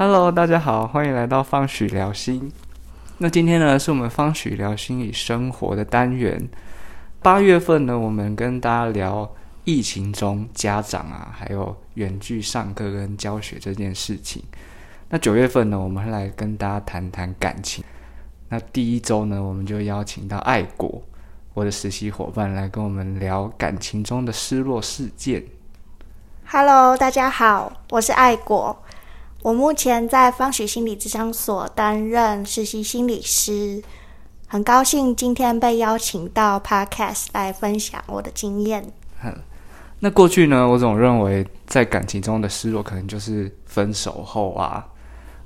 Hello，大家好，欢迎来到方许聊心。那今天呢，是我们方许聊心理生活的单元。八月份呢，我们跟大家聊疫情中家长啊，还有远距上课跟教学这件事情。那九月份呢，我们来跟大家谈谈感情。那第一周呢，我们就邀请到爱国我的实习伙伴来跟我们聊感情中的失落事件。Hello，大家好，我是爱国。我目前在方许心理咨商所担任实习心理师，很高兴今天被邀请到 Podcast 来分享我的经验。那过去呢，我总认为在感情中的失落，可能就是分手后啊，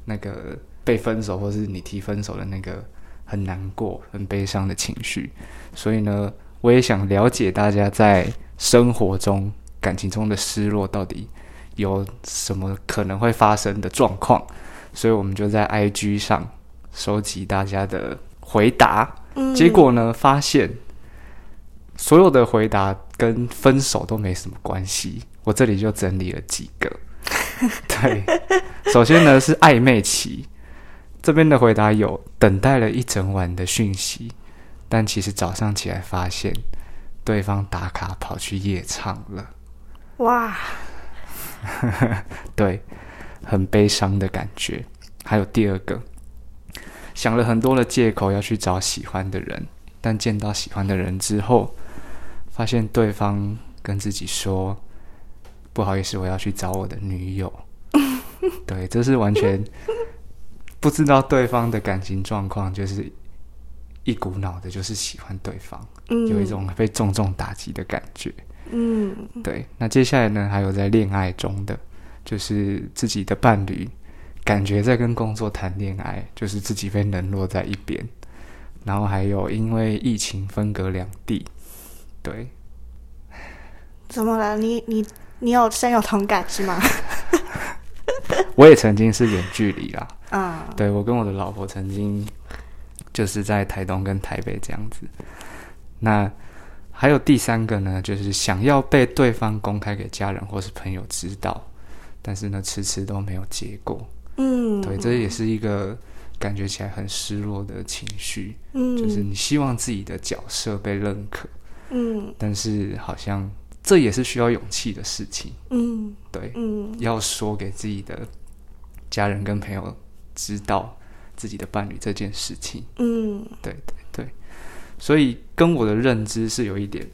那个被分手，或是你提分手的那个很难过、很悲伤的情绪。所以呢，我也想了解大家在生活中、感情中的失落到底有什么可能会发生的状况。所以我们就在 IG 上收集大家的回答。嗯结果呢，发现所有的回答跟分手都没什么关系。我这里就整理了几个。对，首先呢是暧昧期，这边的回答有等待了一整晚的讯息，但其实早上起来发现对方打卡跑去夜唱了。哇，对，很悲伤的感觉。还有第二个，想了很多的借口要去找喜欢的人，但见到喜欢的人之后，发现对方跟自己说：“不好意思，我要去找我的女友。”对，这是完全不知道对方的感情状况，就是一股脑的，就是喜欢对方，嗯，有一种被重重打击的感觉。嗯。对，那接下来呢，还有在恋爱中的，就是自己的伴侣感觉在跟工作谈恋爱，就是自己被冷落在一边，然后还有因为疫情分隔两地，对，怎么了？你你你有深有同感是吗？我也曾经是远距离啦，嗯对我跟我的老婆曾经就是在台东跟台北这样子，那还有第三个呢，就是想要被对方公开给家人或是朋友知道，但是呢，迟迟都没有结果。嗯，对，这也是一个感觉起来很失落的情绪，嗯。就是你希望自己的角色被认可，嗯。但是好像这也是需要勇气的事情。嗯。对，嗯。要说给自己的家人跟朋友知道自己的伴侣这件事情。嗯。对所以跟我的认知是有一点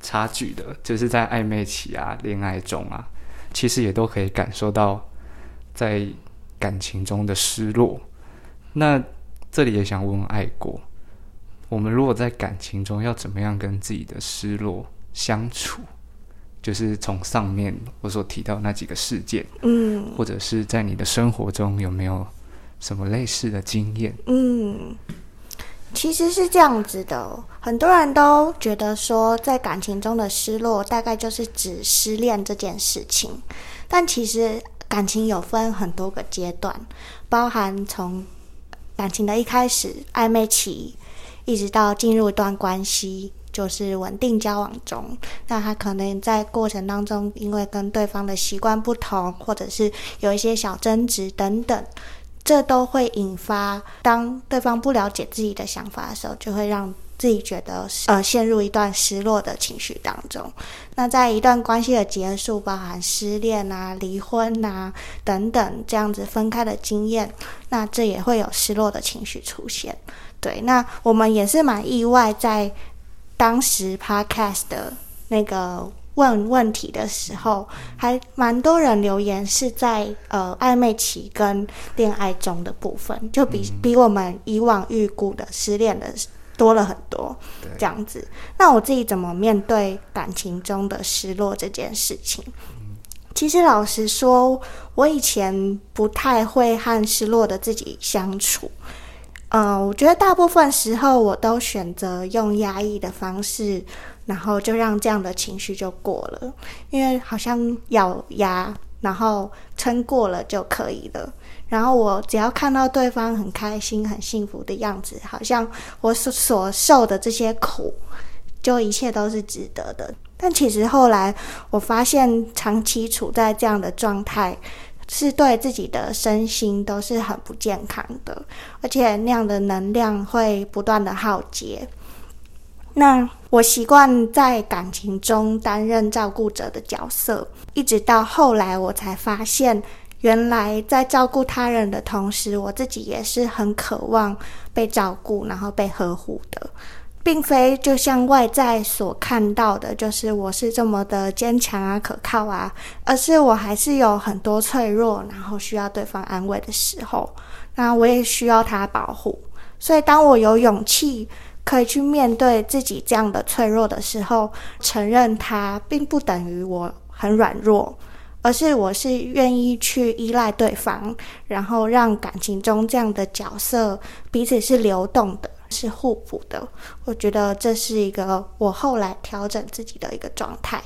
差距的，就是在暧昧期啊、恋爱中啊，其实也都可以感受到在感情中的失落。那这里也想问问爱国，我们如果在感情中要怎么样跟自己的失落相处？就是从上面我所提到那几个事件，嗯或者是在你的生活中有没有什么类似的经验？嗯，其实是这样子的，很多人都觉得说，在感情中的失落，大概就是指失恋这件事情。但其实感情有分很多个阶段，包含从感情的一开始暧昧期，一直到进入一段关系，就是稳定交往中。那他可能在过程当中，因为跟对方的习惯不同，或者是有一些小争执等等。这都会引发，当对方不了解自己的想法的时候，就会让自己觉得呃陷入一段失落的情绪当中。那在一段关系的结束，包含失恋啊、离婚啊等等这样子分开的经验，那这也会有失落的情绪出现。对，那我们也是蛮意外，在当时 podcast 的那个问问题的时候，还蛮多人留言是在呃暧昧期跟恋爱中的部分，就比、比我们以往预估的失恋的多了很多，这样子。那我自己怎么面对感情中的失落这件事情？其实老实说，我以前不太会和失落的自己相处。嗯，我觉得大部分时候我都选择用压抑的方式，然后就让这样的情绪就过了，因为好像咬牙，然后撑过了就可以了。然后我只要看到对方很开心、很幸福的样子，好像我所所受的这些苦，就一切都是值得的。但其实后来我发现，长期处在这样的状态，是对自己的身心都是很不健康的，而且那样的能量会不断的耗竭。那我习惯在感情中担任照顾者的角色，一直到后来我才发现，原来在照顾他人的同时，我自己也是很渴望被照顾，然后被呵护的。并非就像外在所看到的，就是我是这么的坚强啊、可靠啊，而是我还是有很多脆弱，然后需要对方安慰的时候，那我也需要他保护。所以，当我有勇气可以去面对自己这样的脆弱的时候，承认它，并不等于我很软弱，而是我是愿意去依赖对方，然后让感情中这样的角色彼此是流动的。是互补的，我觉得这是一个我后来调整自己的一个状态。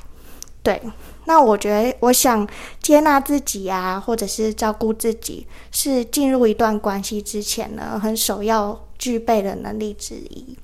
对，那我觉得，我想接纳自己啊，或者是照顾自己，是进入一段关系之前呢，很首要具备的能力之一。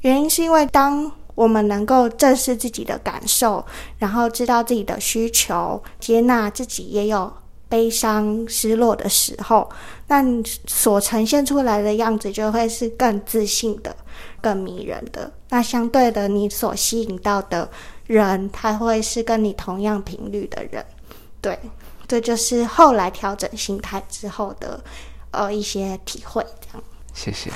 原因是因为当我们能够正视自己的感受，然后知道自己的需求，接纳自己也有。悲伤、失落的时候，那所呈现出来的样子就会是更自信的、更迷人的。那相对的，你所吸引到的人，他会是跟你同样频率的人。对，这就是后来调整心态之后的呃一些体会。这样，谢谢。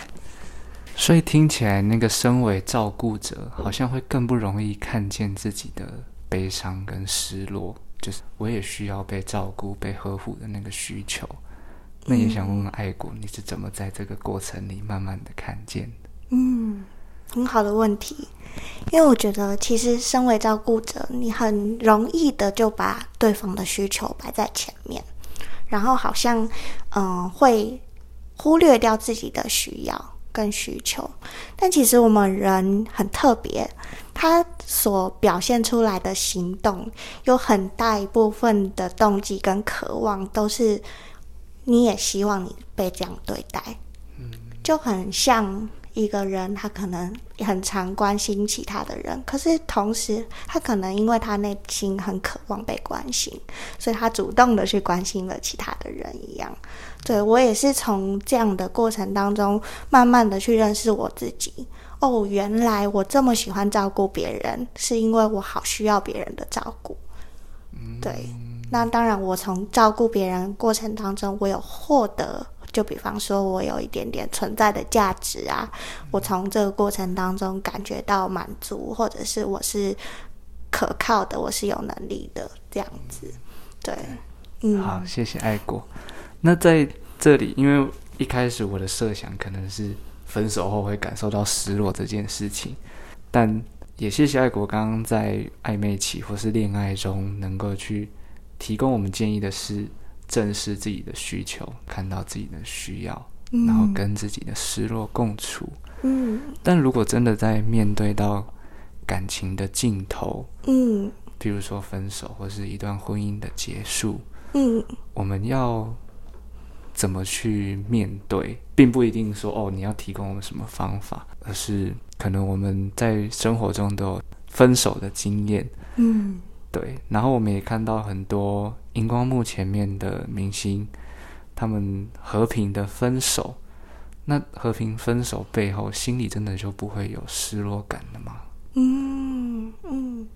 所以听起来，那个身为照顾者，好像会更不容易看见自己的悲伤跟失落。就是我也需要被照顾、被呵护的那个需求。那也想问问爱国，你是怎么在这个过程里慢慢的看见的？嗯，很好的问题。因为我觉得，其实身为照顾者，你很容易的就把对方的需求摆在前面，然后好像嗯会忽略掉自己的需要。跟需求，但其实我们人很特别，他所表现出来的行动有很大一部分的动机跟渴望，都是你也希望你被这样对待，就很像。一个人，他可能很常关心其他的人，可是同时，他可能因为他内心很渴望被关心，所以他主动的去关心了其他的人一样。对我也是从这样的过程当中，慢慢的去认识我自己。哦，原来我这么喜欢照顾别人，是因为我好需要别人的照顾。对，那当然，我从照顾别人过程当中，我有获得。就比方说，我有一点点存在的价值啊，我从这个过程当中感觉到满足，或者是我是可靠的，我是有能力的这样子。对，嗯，好，谢谢爱国。那在这里，因为一开始我的设想可能是分手后会感受到失落这件事情，但也谢谢爱国刚刚在暧昧期或是恋爱中能够去提供我们建议的是。正视自己的需求，看到自己的需要，然后跟自己的失落共处。嗯，但如果真的在面对到感情的尽头，嗯，比如说分手或是一段婚姻的结束，嗯，我们要怎么去面对，并不一定说哦，你要提供我们什么方法，而是可能我们在生活中都有分手的经验，嗯。对，然后我们也看到很多荧光幕前面的明星，他们和平的分手。那和平分手背后，心里真的就不会有失落感了吗？嗯嗯，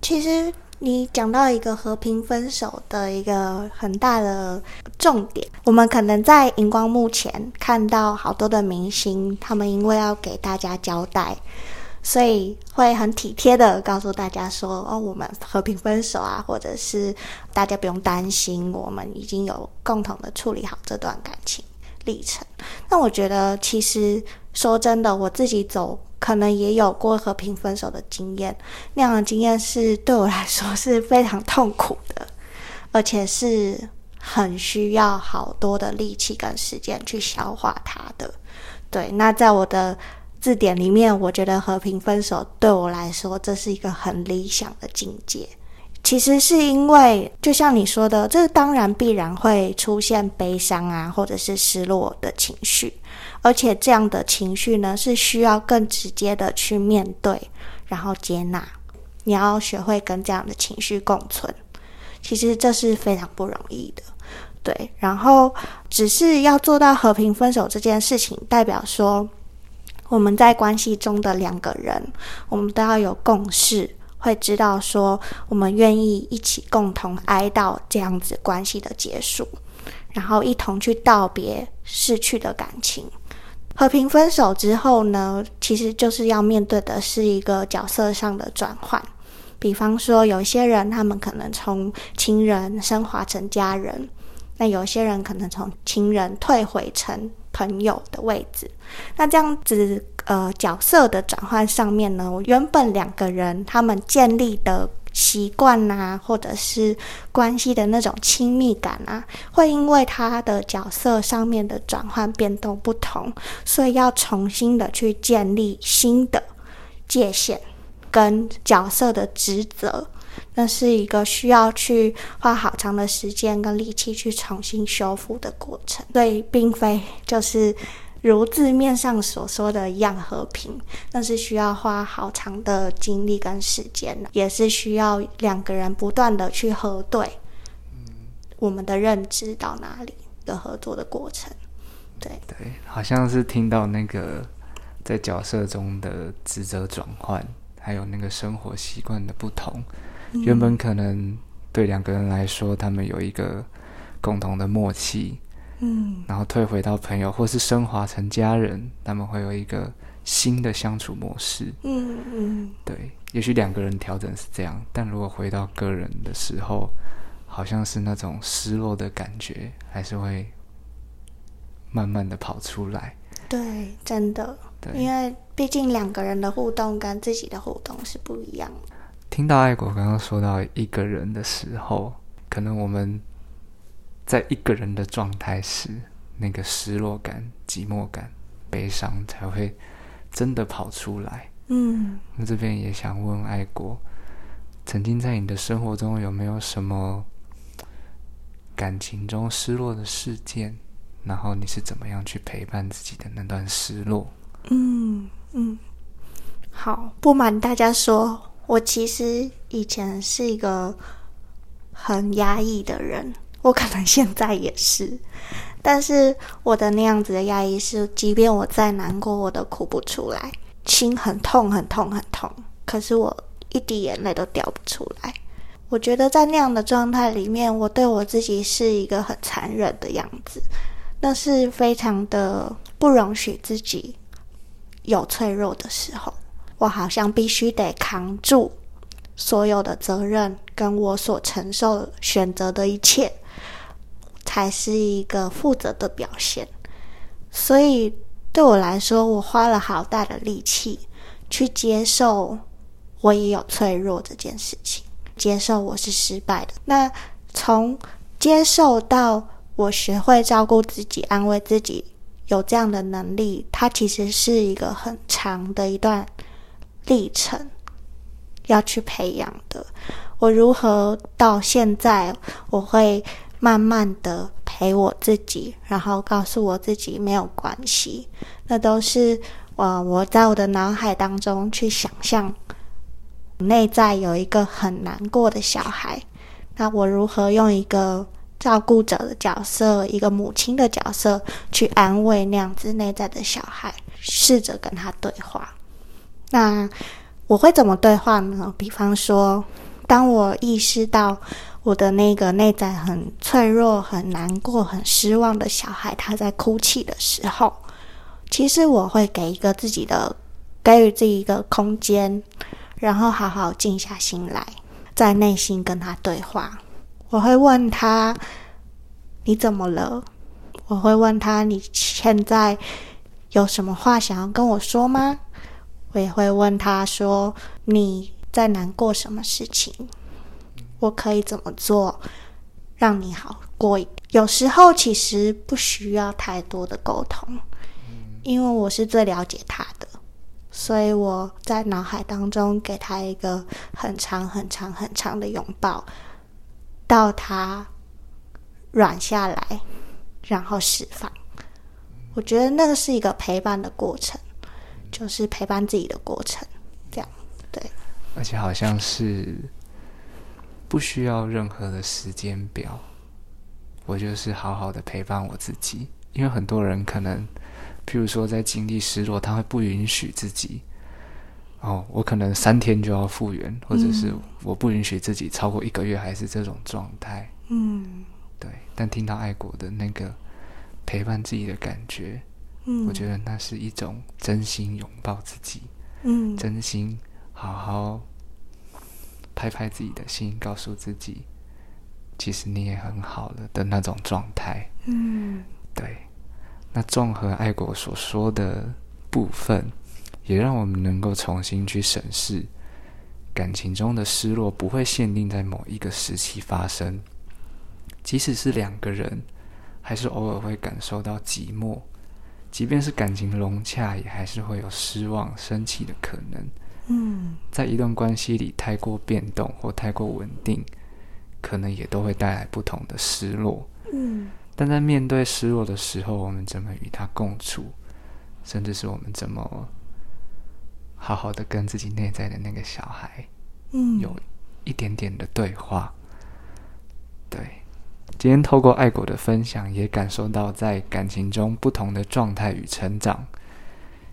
其实你讲到一个和平分手的一个很大的重点，我们可能在荧光幕前看到好多的明星，他们因为要给大家交代。所以会很体贴的告诉大家说：“哦，我们和平分手啊，或者是大家不用担心，我们已经有共同的处理好这段感情历程。”那我觉得，其实说真的，我自己走可能也有过和平分手的经验，那样的经验是对我来说是非常痛苦的，而且是很需要好多的力气跟时间去消化它的。对，那在我的。字典里面，我觉得和平分手对我来说，这是一个很理想的境界。其实是因为，就像你说的，这当然必然会出现悲伤啊，或者是失落的情绪，而且这样的情绪呢，是需要更直接的去面对，然后接纳。你要学会跟这样的情绪共存，其实这是非常不容易的。对，然后只是要做到和平分手这件事情，代表说我们在关系中的两个人，我们都要有共识，会知道说我们愿意一起共同哀悼这样子关系的结束，然后一同去道别逝去的感情。和平分手之后呢，其实就是要面对的是一个角色上的转换。比方说，有些人他们可能从亲人升华成家人，那有些人可能从亲人退回成朋友的位置。那这样子，呃，角色的转换上面呢，原本两个人他们建立的习惯呐，或者是关系的那种亲密感啊，会因为他的角色上面的转换变动不同，所以要重新的去建立新的界限。跟角色的职责，那是一个需要去花好长的时间跟力气去重新修复的过程，所以并非就是如字面上所说的一样和平，那是需要花好长的精力跟时间的，也是需要两个人不断的去核对，我们的认知到哪里的合作的过程，对。对，好像是听到那个在角色中的职责转换。还有那个生活习惯的不同，原本可能对两个人来说，他们有一个共同的默契，嗯，然后退回到朋友，或是升华成家人，他们会有一个新的相处模式，嗯嗯，对，也许两个人调整是这样，但如果回到个人的时候，好像是那种失落的感觉，还是会慢慢的跑出来，对，真的。因为毕竟两个人的互动跟自己的互动是不一样的。听到爱国刚刚说到一个人的时候，可能我们在一个人的状态时，那个失落感、寂寞感、悲伤才会真的跑出来。嗯，那这边也想问爱国，曾经在你的生活中有没有什么感情中失落的事件？然后你是怎么样去陪伴自己的那段失落？嗯嗯，好，不瞒大家说，我其实以前是一个很压抑的人，我可能现在也是，但是我的那样子的压抑是，即便我再难过，我都哭不出来，心很痛很痛很痛，可是我一滴眼泪都掉不出来。我觉得在那样的状态里面，我对我自己是一个很残忍的样子，那是非常的不容许自己。有脆弱的时候，我好像必须得扛住所有的责任，跟我所承受选择的一切，才是一个负责的表现。所以对我来说，我花了好大的力气去接受我也有脆弱这件事情，接受我是失败的。那从接受到我学会照顾自己，安慰自己。有这样的能力，它其实是一个很长的一段历程要去培养的。我如何到现在，我会慢慢的陪我自己，然后告诉我自己没有关系。那都是我我在我的脑海当中去想象，内在有一个很难过的小孩。那我如何用一个？照顾者的角色，一个母亲的角色，去安慰那样子内在的小孩，试着跟他对话。那我会怎么对话呢？比方说，当我意识到我的那个内在很脆弱、很难过、很失望的小孩他在哭泣的时候，其实我会给一个自己的，给予自己一个空间，然后好好静下心来，在内心跟他对话。我会问他：“你怎么了？”我会问他：“你现在有什么话想要跟我说吗？”我也会问他说：“你在难过什么事情？我可以怎么做让你好过？”有时候其实不需要太多的沟通，因为我是最了解他的，所以我在脑海当中给他一个很长、很长、很长的拥抱。到他软下来，然后释放。我觉得那个是一个陪伴的过程，就是陪伴自己的过程。这样对，而且好像是不需要任何的时间表，我就是好好的陪伴我自己，因为很多人可能，譬如说在经历失落，他会不允许自己，哦，我可能三天就要复原，或者是我不允许自己超过一个月还是这种状态。嗯对，但听到爱国的那个陪伴自己的感觉，嗯，我觉得那是一种真心拥抱自己，嗯。真心好好拍拍自己的心，告诉自己，其实你也很好了的那种状态。嗯。对，那综合爱国所说的部分，也让我们能够重新去审视，感情中的失落不会限定在某一个时期发生，即使是两个人，还是偶尔会感受到寂寞，即便是感情融洽，也还是会有失望、生气的可能。嗯在一段关系里，太过变动或太过稳定，可能也都会带来不同的失落。嗯但在面对失落的时候，我们怎么与它共处，甚至是我们怎么好好的跟自己内在的那个小孩嗯，有一点点的对话。对，今天透过爱果的分享，也感受到在感情中不同的状态与成长。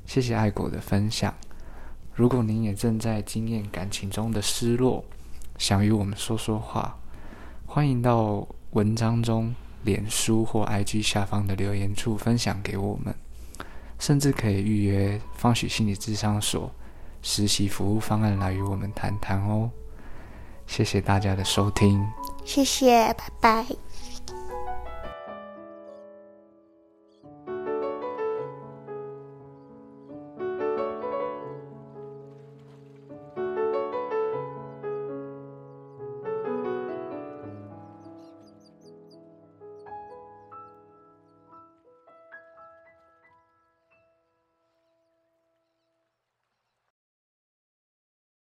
谢谢爱果的分享。如果您也正在经验感情中的失落，想与我们说说话，欢迎到文章中、脸书或 IG 下方的留言处分享给我们，甚至可以预约方许心理智商所实习服务方案来与我们谈谈哦。谢谢大家的收听。谢谢，拜拜。